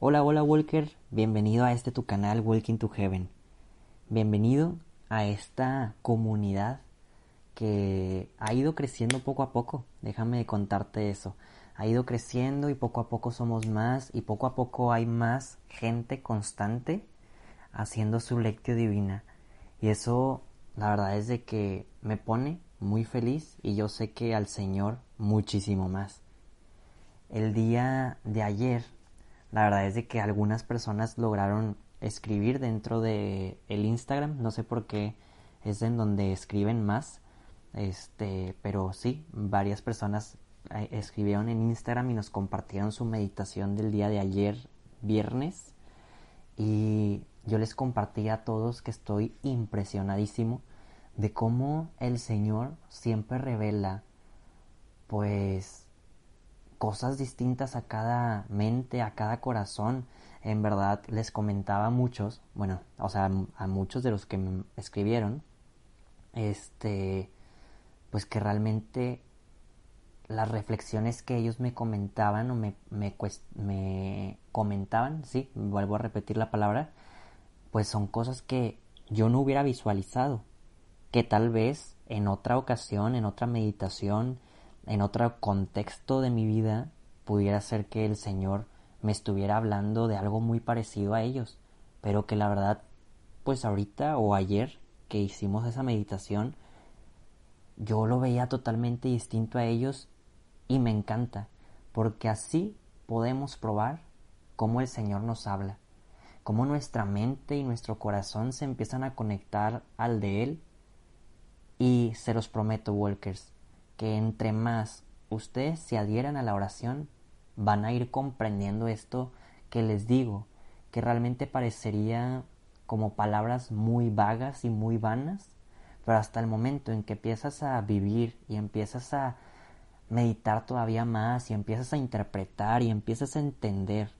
Hola, hola Walker, bienvenido a este tu canal Walking to Heaven. Bienvenido a esta comunidad que ha ido creciendo poco a poco. Déjame contarte eso. Ha ido creciendo y poco a poco somos más y poco a poco hay más gente constante haciendo su lectio divina. Y eso la verdad es de que me pone muy feliz y yo sé que al Señor muchísimo más. El día de ayer la verdad es de que algunas personas lograron escribir dentro de el Instagram, no sé por qué es en donde escriben más, este, pero sí, varias personas eh, escribieron en Instagram y nos compartieron su meditación del día de ayer, viernes, y yo les compartí a todos que estoy impresionadísimo de cómo el Señor siempre revela, pues, cosas distintas a cada mente, a cada corazón. En verdad les comentaba a muchos, bueno, o sea, a muchos de los que me escribieron, este, pues que realmente las reflexiones que ellos me comentaban o me, me, me comentaban, sí, vuelvo a repetir la palabra, pues son cosas que yo no hubiera visualizado, que tal vez en otra ocasión, en otra meditación, en otro contexto de mi vida pudiera ser que el Señor me estuviera hablando de algo muy parecido a ellos, pero que la verdad, pues ahorita o ayer que hicimos esa meditación, yo lo veía totalmente distinto a ellos y me encanta, porque así podemos probar cómo el Señor nos habla, cómo nuestra mente y nuestro corazón se empiezan a conectar al de Él. Y se los prometo, Walkers, que entre más ustedes se adhieran a la oración, van a ir comprendiendo esto que les digo, que realmente parecería como palabras muy vagas y muy vanas, pero hasta el momento en que empiezas a vivir y empiezas a meditar todavía más y empiezas a interpretar y empiezas a entender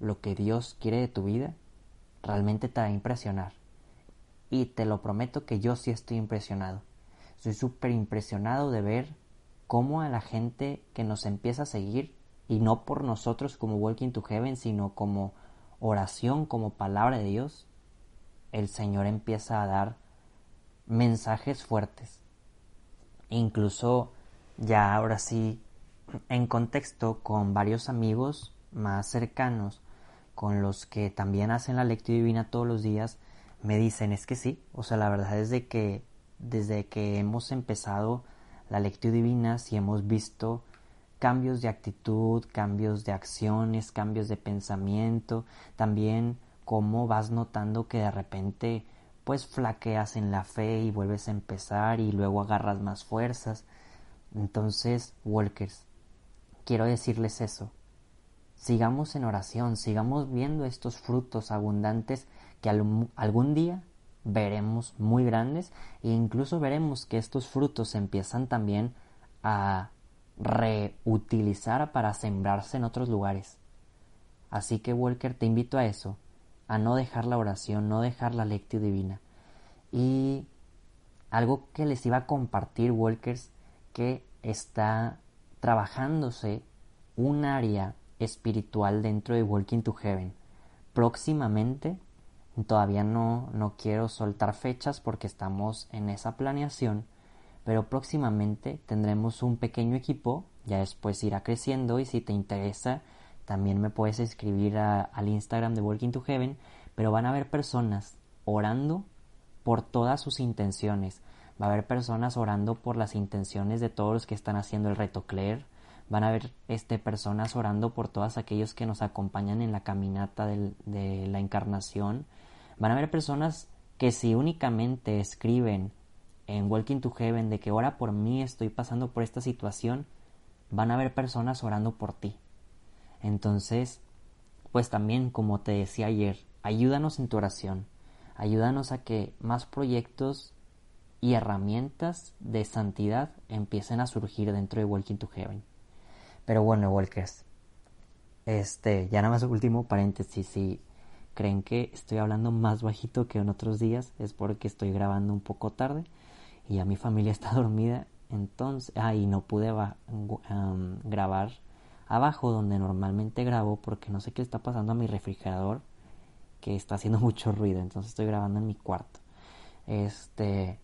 lo que Dios quiere de tu vida, realmente te va a impresionar. Y te lo prometo que yo sí estoy impresionado. Estoy súper impresionado de ver cómo a la gente que nos empieza a seguir, y no por nosotros como Walking to Heaven, sino como oración, como palabra de Dios, el Señor empieza a dar mensajes fuertes. Incluso ya ahora sí, en contexto con varios amigos más cercanos, con los que también hacen la lectura divina todos los días, me dicen, es que sí, o sea, la verdad es de que desde que hemos empezado la lectura divina, si hemos visto cambios de actitud, cambios de acciones, cambios de pensamiento, también cómo vas notando que de repente pues flaqueas en la fe y vuelves a empezar y luego agarras más fuerzas. Entonces, Walkers, quiero decirles eso. Sigamos en oración, sigamos viendo estos frutos abundantes que algún día veremos muy grandes e incluso veremos que estos frutos empiezan también a reutilizar para sembrarse en otros lugares. Así que Walker te invito a eso, a no dejar la oración, no dejar la lectio divina. Y algo que les iba a compartir, Walkers, que está trabajándose un área espiritual dentro de Walking to Heaven. Próximamente Todavía no, no quiero soltar fechas porque estamos en esa planeación, pero próximamente tendremos un pequeño equipo, ya después irá creciendo y si te interesa también me puedes escribir al Instagram de Working to Heaven, pero van a haber personas orando por todas sus intenciones. Va a haber personas orando por las intenciones de todos los que están haciendo el reto Claire. Van a haber este, personas orando por todos aquellos que nos acompañan en la caminata de la encarnación. Van a haber personas que si únicamente escriben en Walking to Heaven de que ora por mí, estoy pasando por esta situación, van a haber personas orando por ti. Entonces, pues también, como te decía ayer, ayúdanos en tu oración, ayúdanos a que más proyectos y herramientas de santidad empiecen a surgir dentro de Walking to Heaven. Pero bueno, Walkers, este, ya nada más último paréntesis, si creen que estoy hablando más bajito que en otros días es porque estoy grabando un poco tarde y ya mi familia está dormida entonces ah y no pude grabar abajo donde normalmente grabo porque no sé qué está pasando a mi refrigerador que está haciendo mucho ruido, entonces estoy grabando en mi cuarto. Este,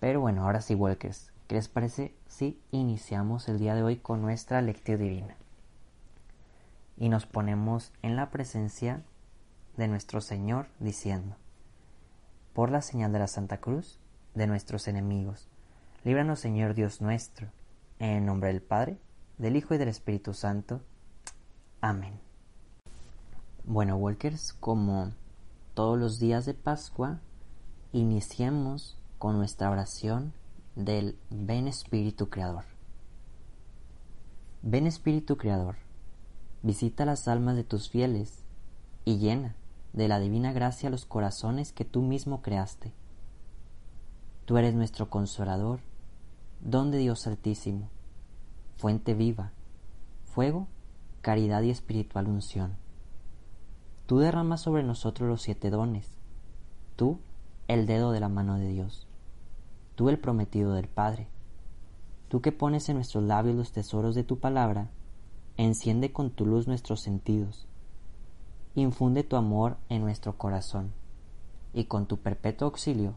pero bueno, ahora sí, Walkers, ¿qué les parece si iniciamos el día de hoy con nuestra lectura divina? Y nos ponemos en la presencia de nuestro Señor diciendo, por la señal de la Santa Cruz, de nuestros enemigos, líbranos Señor Dios nuestro, en el nombre del Padre, del Hijo y del Espíritu Santo. Amén. Bueno, Walkers, como todos los días de Pascua, iniciemos con nuestra oración del Ven Espíritu Creador. Ven Espíritu Creador, visita las almas de tus fieles y llena de la divina gracia los corazones que tú mismo creaste. Tú eres nuestro consolador, don de Dios Altísimo, fuente viva, fuego, caridad y espiritual unción. Tú derramas sobre nosotros los siete dones, tú el dedo de la mano de Dios, tú el prometido del Padre, tú que pones en nuestros labios los tesoros de tu palabra, enciende con tu luz nuestros sentidos, infunde tu amor en nuestro corazón, y con tu perpetuo auxilio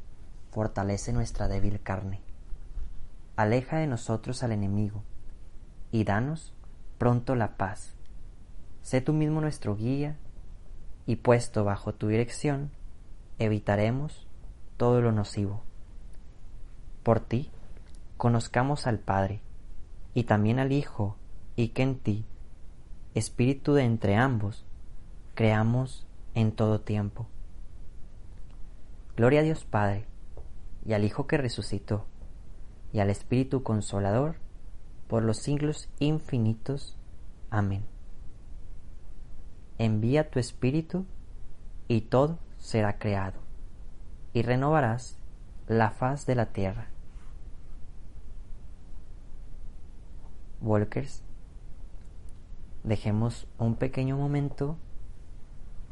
fortalece nuestra débil carne. Aleja de nosotros al enemigo, y danos pronto la paz. Sé tú mismo nuestro guía y puesto bajo tu dirección, evitaremos todo lo nocivo. Por ti, conozcamos al Padre, y también al Hijo, y que en ti, Espíritu de entre ambos, creamos en todo tiempo. Gloria a Dios Padre, y al Hijo que resucitó, y al Espíritu Consolador, por los siglos infinitos. Amén envía tu espíritu y todo será creado, y renovarás la faz de la tierra. Walkers, dejemos un pequeño momento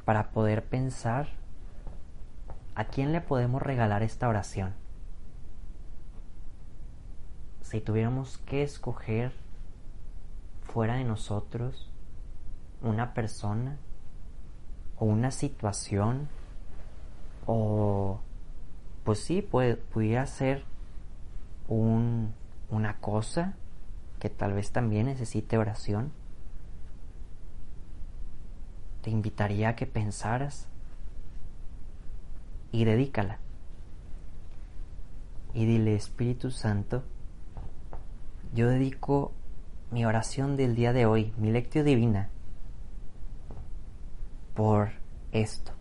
para poder pensar a quién le podemos regalar esta oración. Si tuviéramos que escoger fuera de nosotros una persona o una situación o pues sí puede, pudiera ser un, una cosa que tal vez también necesite oración te invitaría a que pensaras y dedícala y dile Espíritu Santo yo dedico mi oración del día de hoy mi lectio divina por esto.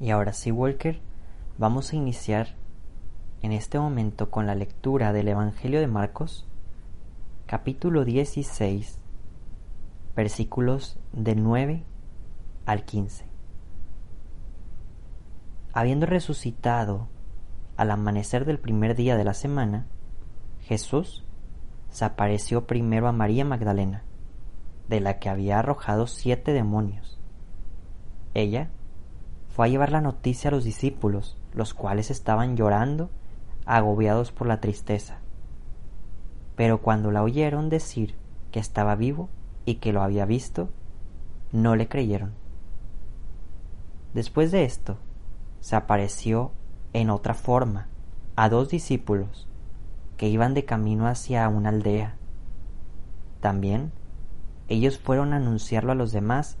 Y ahora sí, Walker, vamos a iniciar en este momento con la lectura del Evangelio de Marcos, capítulo 16, versículos del 9 al 15. Habiendo resucitado al amanecer del primer día de la semana, Jesús se apareció primero a María Magdalena, de la que había arrojado siete demonios. Ella fue a llevar la noticia a los discípulos, los cuales estaban llorando, agobiados por la tristeza. Pero cuando la oyeron decir que estaba vivo y que lo había visto, no le creyeron. Después de esto, se apareció en otra forma a dos discípulos que iban de camino hacia una aldea. También ellos fueron a anunciarlo a los demás,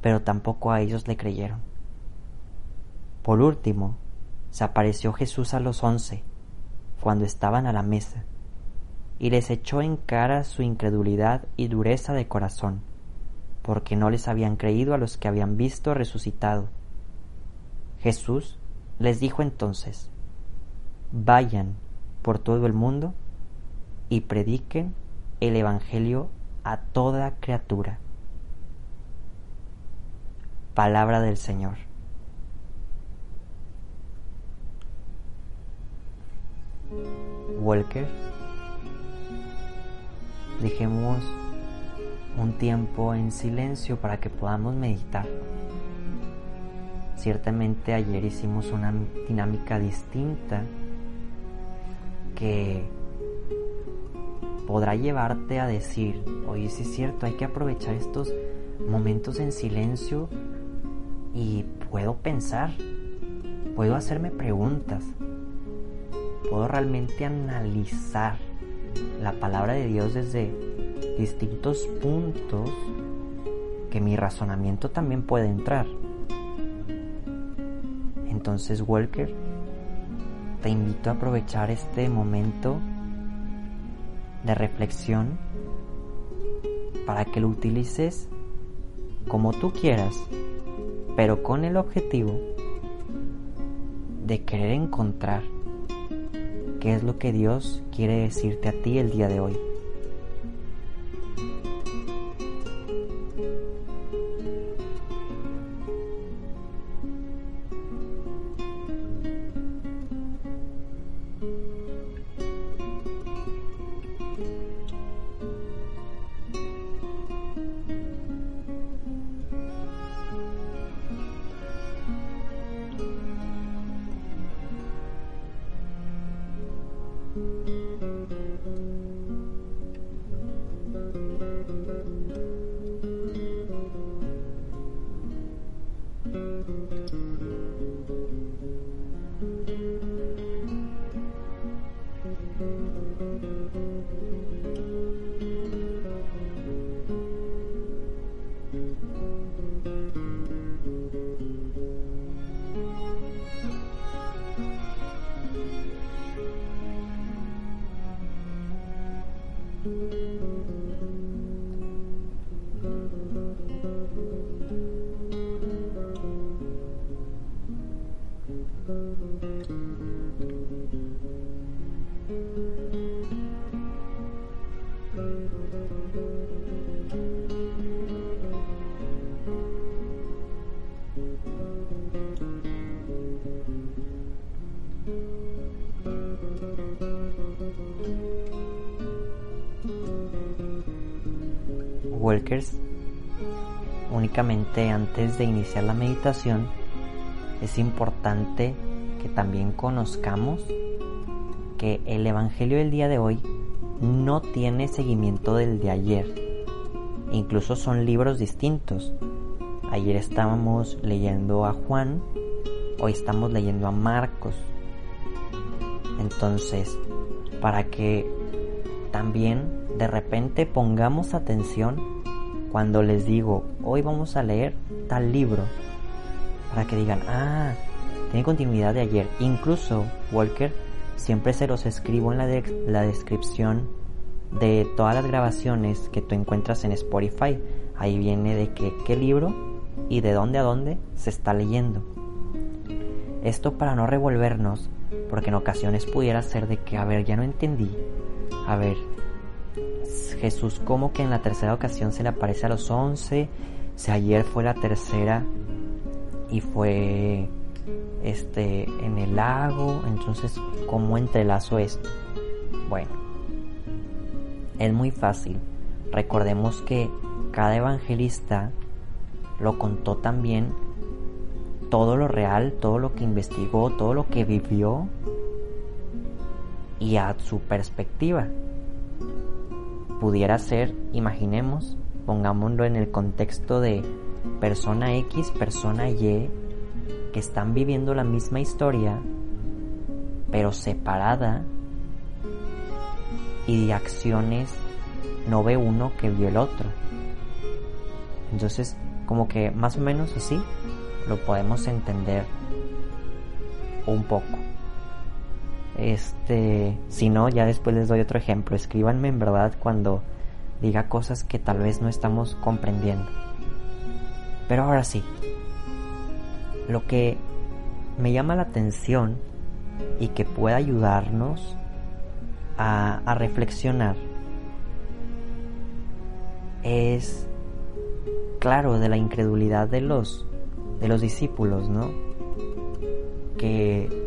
pero tampoco a ellos le creyeron. Por último, se apareció Jesús a los once, cuando estaban a la mesa, y les echó en cara su incredulidad y dureza de corazón, porque no les habían creído a los que habían visto resucitado. Jesús les dijo entonces, vayan por todo el mundo y prediquen el Evangelio a toda criatura. Palabra del Señor. Walker, dejemos un tiempo en silencio para que podamos meditar. Ciertamente ayer hicimos una dinámica distinta que podrá llevarte a decir, oye, sí es cierto, hay que aprovechar estos momentos en silencio y puedo pensar, puedo hacerme preguntas, puedo realmente analizar la palabra de Dios desde distintos puntos que mi razonamiento también puede entrar. Entonces, Walker, te invito a aprovechar este momento de reflexión para que lo utilices como tú quieras, pero con el objetivo de querer encontrar qué es lo que Dios quiere decirte a ti el día de hoy. Únicamente antes de iniciar la meditación, es importante que también conozcamos que el Evangelio del día de hoy no tiene seguimiento del de ayer. Incluso son libros distintos. Ayer estábamos leyendo a Juan, hoy estamos leyendo a Marcos. Entonces, para que también de repente pongamos atención cuando les digo, hoy vamos a leer tal libro, para que digan, ah, tiene continuidad de ayer. Incluso, Walker, siempre se los escribo en la, la descripción de todas las grabaciones que tú encuentras en Spotify. Ahí viene de que, qué libro y de dónde a dónde se está leyendo. Esto para no revolvernos, porque en ocasiones pudiera ser de que, a ver, ya no entendí. A ver, Jesús como que en la tercera ocasión se le aparece a los once, si ayer fue la tercera y fue este en el lago, entonces ¿cómo entrelazo esto? Bueno, es muy fácil. Recordemos que cada evangelista lo contó también todo lo real, todo lo que investigó, todo lo que vivió y a su perspectiva pudiera ser, imaginemos, pongámoslo en el contexto de persona X, persona Y, que están viviendo la misma historia, pero separada, y de acciones no ve uno que vio el otro. Entonces, como que más o menos así lo podemos entender un poco. Este, si no, ya después les doy otro ejemplo. Escríbanme en verdad cuando diga cosas que tal vez no estamos comprendiendo. Pero ahora sí, lo que me llama la atención y que puede ayudarnos a, a reflexionar es, claro, de la incredulidad de los, de los discípulos, ¿no? Que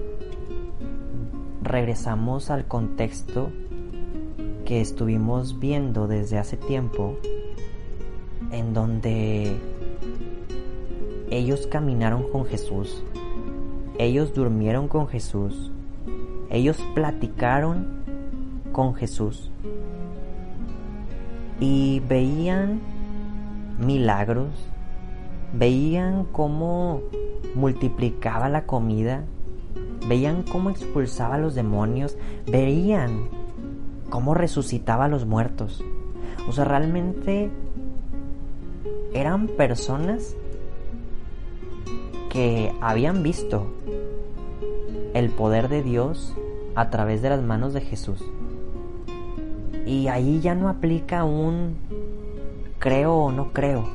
regresamos al contexto que estuvimos viendo desde hace tiempo, en donde ellos caminaron con Jesús, ellos durmieron con Jesús, ellos platicaron con Jesús y veían milagros, veían cómo multiplicaba la comida, veían cómo expulsaba a los demonios, veían cómo resucitaba a los muertos. O sea, realmente eran personas que habían visto el poder de Dios a través de las manos de Jesús. Y ahí ya no aplica un creo o no creo.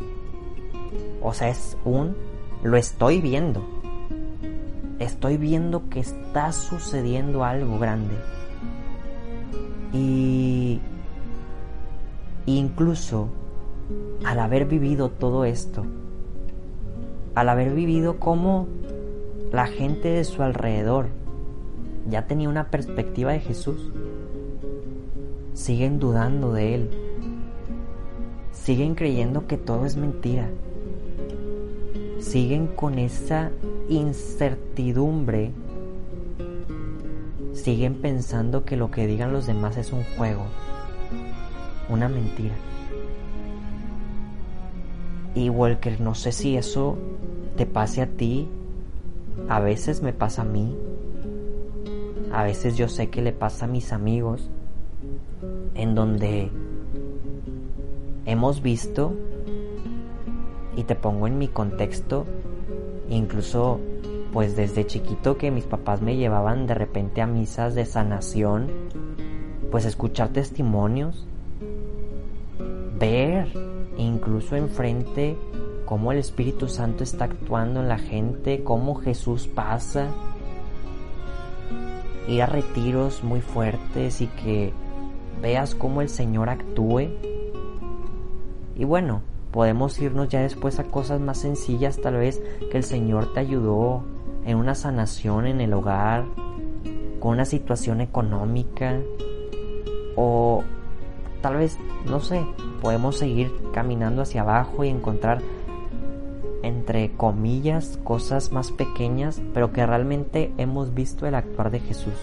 O sea, es un lo estoy viendo. Estoy viendo que está sucediendo algo grande. Y incluso al haber vivido todo esto, al haber vivido como la gente de su alrededor ya tenía una perspectiva de Jesús, siguen dudando de Él, siguen creyendo que todo es mentira, siguen con esa incertidumbre, siguen pensando que lo que digan los demás es un juego, una mentira. Y Walker, no sé si eso te pase a ti, a veces me pasa a mí, a veces yo sé que le pasa a mis amigos, en donde hemos visto, y te pongo en mi contexto, incluso pues desde chiquito que mis papás me llevaban de repente a misas de sanación, pues escuchar testimonios, ver incluso enfrente cómo el Espíritu Santo está actuando en la gente, cómo Jesús pasa, ir a retiros muy fuertes y que veas cómo el Señor actúe. Y bueno, podemos irnos ya después a cosas más sencillas, tal vez que el Señor te ayudó en una sanación en el hogar, con una situación económica, o tal vez, no sé, podemos seguir caminando hacia abajo y encontrar entre comillas cosas más pequeñas, pero que realmente hemos visto el actuar de Jesús.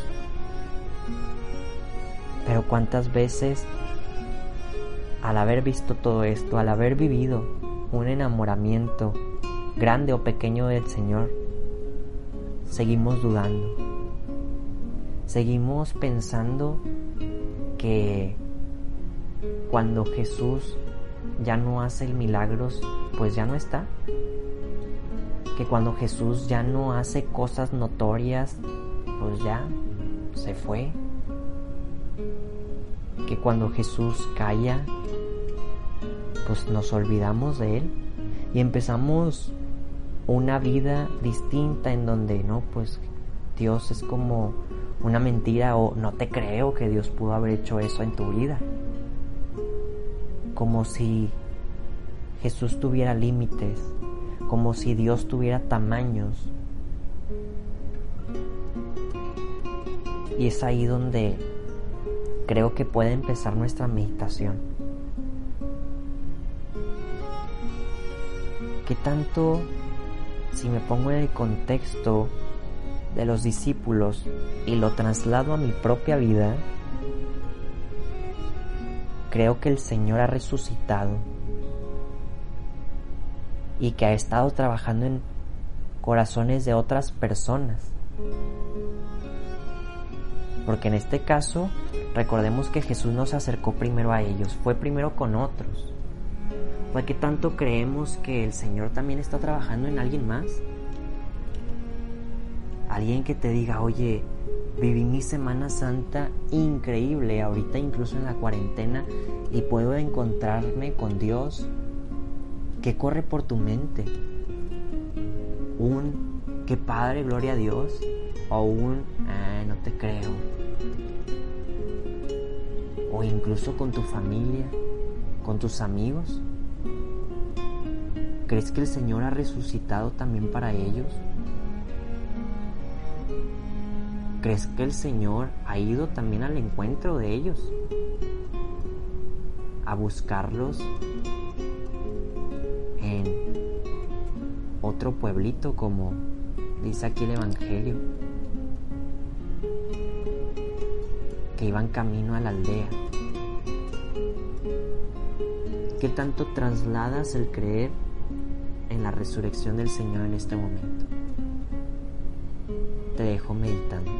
Pero cuántas veces al haber visto todo esto, al haber vivido un enamoramiento grande o pequeño del Señor, seguimos dudando. Seguimos pensando que cuando Jesús ya no hace milagros, pues ya no está. Que cuando Jesús ya no hace cosas notorias, pues ya se fue que cuando Jesús calla, pues nos olvidamos de Él y empezamos una vida distinta en donde no, pues Dios es como una mentira o no te creo que Dios pudo haber hecho eso en tu vida. Como si Jesús tuviera límites, como si Dios tuviera tamaños. Y es ahí donde creo que puede empezar nuestra meditación. ¿Qué tanto, si me pongo en el contexto de los discípulos y lo traslado a mi propia vida, creo que el Señor ha resucitado y que ha estado trabajando en corazones de otras personas. Porque en este caso Recordemos que Jesús nos acercó primero a ellos, fue primero con otros. ¿Por qué tanto creemos que el Señor también está trabajando en alguien más? Alguien que te diga, oye, Viví mi Semana Santa increíble, ahorita incluso en la cuarentena, y puedo encontrarme con Dios. ¿Qué corre por tu mente? ¿Un qué padre, gloria a Dios? ¿O un ah, no te creo? ¿O incluso con tu familia? ¿Con tus amigos? ¿Crees que el Señor ha resucitado también para ellos? ¿Crees que el Señor ha ido también al encuentro de ellos? A buscarlos en otro pueblito como dice aquí el Evangelio. Que iban camino a la aldea. ¿Qué tanto trasladas el creer en la resurrección del Señor en este momento? Te dejo meditando.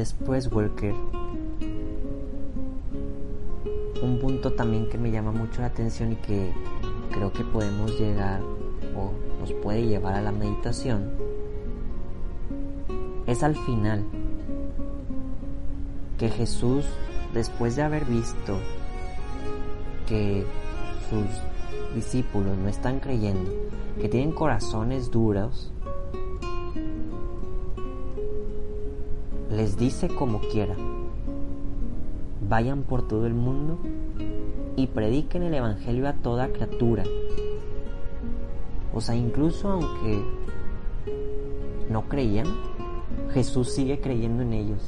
Después Walker. Un punto también que me llama mucho la atención y que creo que podemos llegar o nos puede llevar a la meditación es al final que Jesús, después de haber visto que sus discípulos no están creyendo, que tienen corazones duros, les dice como quiera, vayan por todo el mundo y prediquen el Evangelio a toda criatura. O sea, incluso aunque no creían, Jesús sigue creyendo en ellos.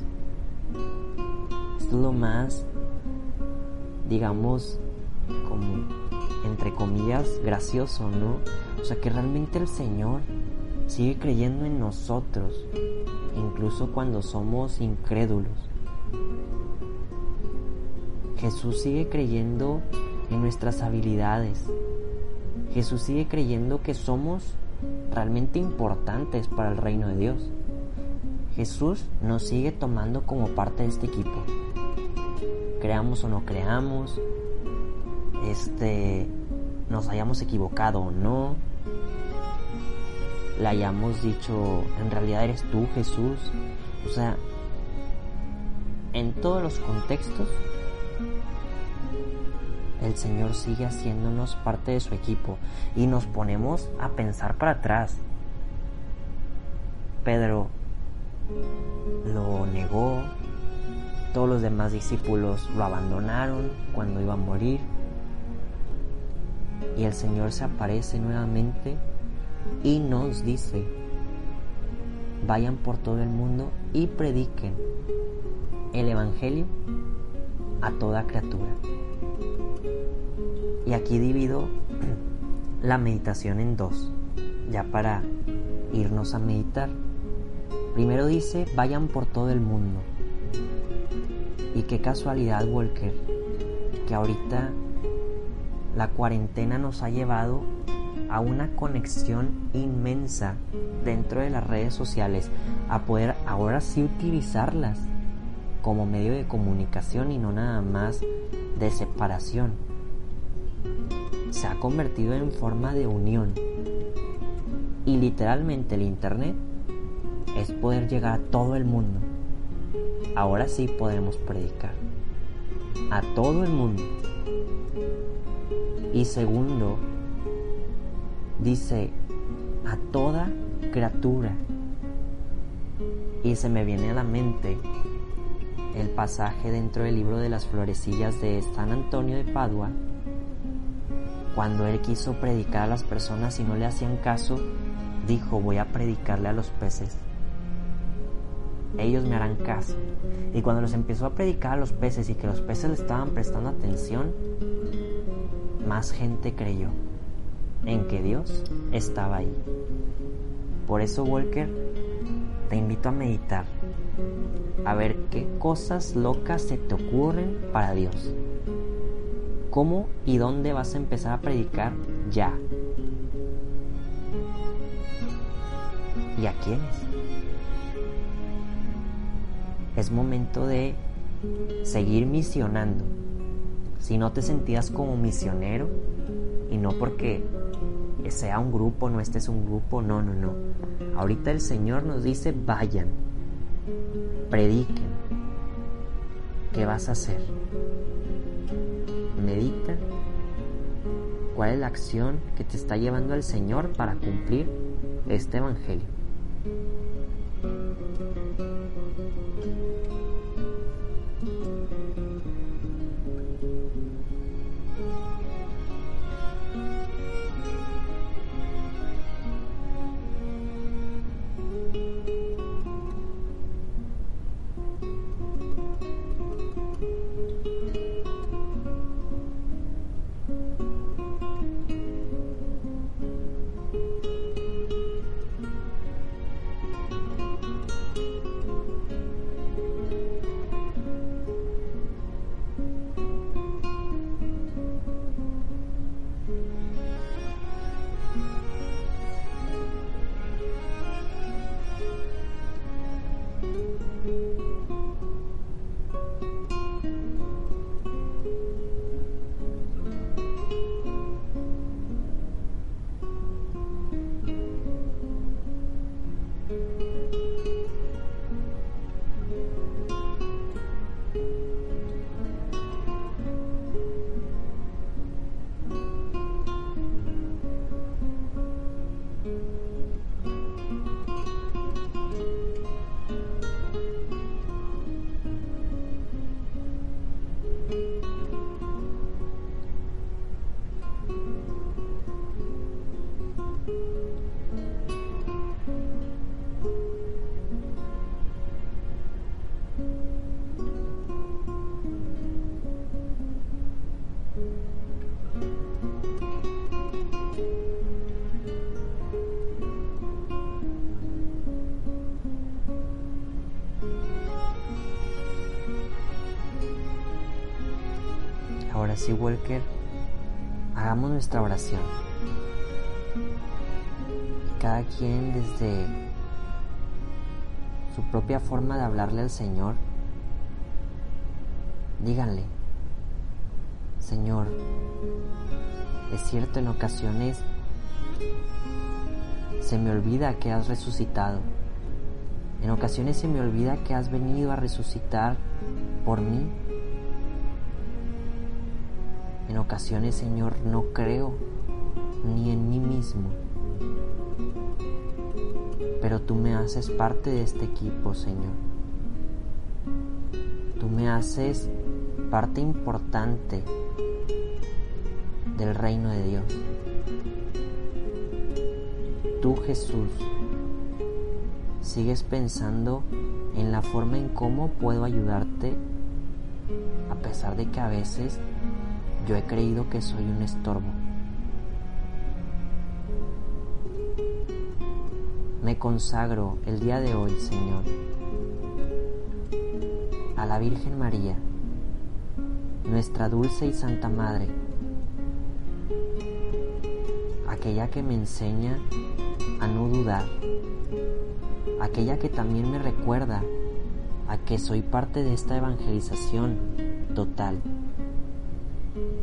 Esto es lo más, digamos, como, entre comillas, gracioso, ¿no? O sea, que realmente el Señor sigue creyendo en nosotros incluso cuando somos incrédulos. Jesús sigue creyendo en nuestras habilidades. Jesús sigue creyendo que somos realmente importantes para el reino de Dios. Jesús nos sigue tomando como parte de este equipo. Creamos o no creamos, este nos hayamos equivocado o no, le hayamos dicho, en realidad eres tú Jesús. O sea, en todos los contextos, el Señor sigue haciéndonos parte de su equipo y nos ponemos a pensar para atrás. Pedro lo negó, todos los demás discípulos lo abandonaron cuando iba a morir y el Señor se aparece nuevamente y nos dice, vayan por todo el mundo y prediquen el Evangelio a toda criatura. Y aquí divido la meditación en dos, ya para irnos a meditar. Primero dice, vayan por todo el mundo. Y qué casualidad, Walker, que ahorita la cuarentena nos ha llevado a una conexión inmensa dentro de las redes sociales, a poder ahora sí utilizarlas como medio de comunicación y no nada más de separación. Se ha convertido en forma de unión. Y literalmente el Internet es poder llegar a todo el mundo. Ahora sí podemos predicar. A todo el mundo. Y segundo, dice a toda criatura. Y se me viene a la mente el pasaje dentro del libro de las florecillas de San Antonio de Padua, cuando él quiso predicar a las personas y no le hacían caso, dijo, voy a predicarle a los peces. Ellos me harán caso. Y cuando los empezó a predicar a los peces y que los peces le estaban prestando atención, más gente creyó en que Dios estaba ahí. Por eso, Walker, te invito a meditar, a ver qué cosas locas se te ocurren para Dios. ¿Cómo y dónde vas a empezar a predicar ya? ¿Y a quiénes? Es momento de seguir misionando. Si no te sentías como misionero, y no porque sea un grupo, no este es un grupo, no, no, no. Ahorita el Señor nos dice, vayan, prediquen. ¿Qué vas a hacer? Medita cuál es la acción que te está llevando el Señor para cumplir este Evangelio. Ahora sí, Walker, hagamos nuestra oración. Cada quien desde su propia forma de hablarle al Señor, díganle, Señor, es cierto en ocasiones se me olvida que has resucitado. En ocasiones se me olvida que has venido a resucitar por mí en ocasiones, Señor, no creo ni en mí mismo, pero tú me haces parte de este equipo, Señor. Tú me haces parte importante del reino de Dios. Tú, Jesús, sigues pensando en la forma en cómo puedo ayudarte a pesar de que a veces yo he creído que soy un estorbo. Me consagro el día de hoy, Señor, a la Virgen María, nuestra dulce y santa Madre, aquella que me enseña a no dudar, aquella que también me recuerda a que soy parte de esta evangelización total,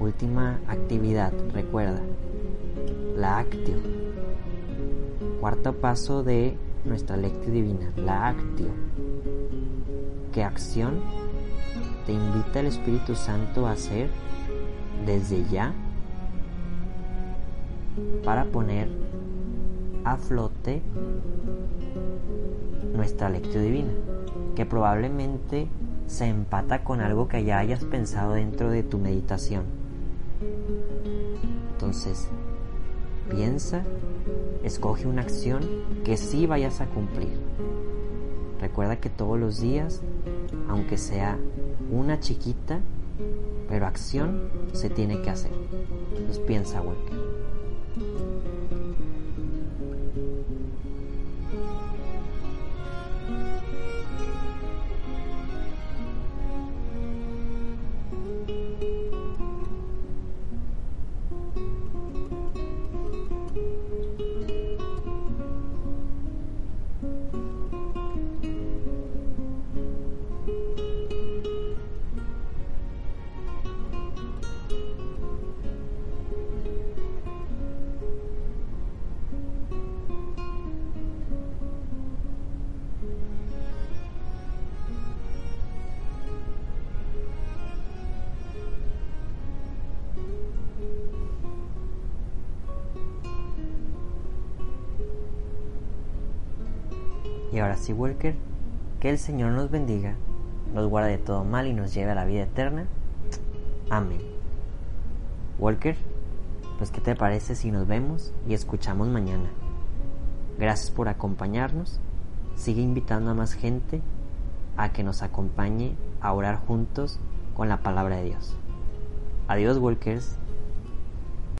última actividad, recuerda, la actio. Cuarto paso de nuestra lectio divina, la actio. ¿Qué acción te invita el Espíritu Santo a hacer desde ya para poner a flote nuestra lectio divina, que probablemente se empata con algo que ya hayas pensado dentro de tu meditación. Entonces, piensa, escoge una acción que sí vayas a cumplir. Recuerda que todos los días, aunque sea una chiquita, pero acción se tiene que hacer. Entonces piensa, Walker. Ahora sí, Walker, que el Señor nos bendiga, nos guarde de todo mal y nos lleve a la vida eterna. Amén. Walker, pues ¿qué te parece si nos vemos y escuchamos mañana? Gracias por acompañarnos. Sigue invitando a más gente a que nos acompañe a orar juntos con la palabra de Dios. Adiós, Walkers.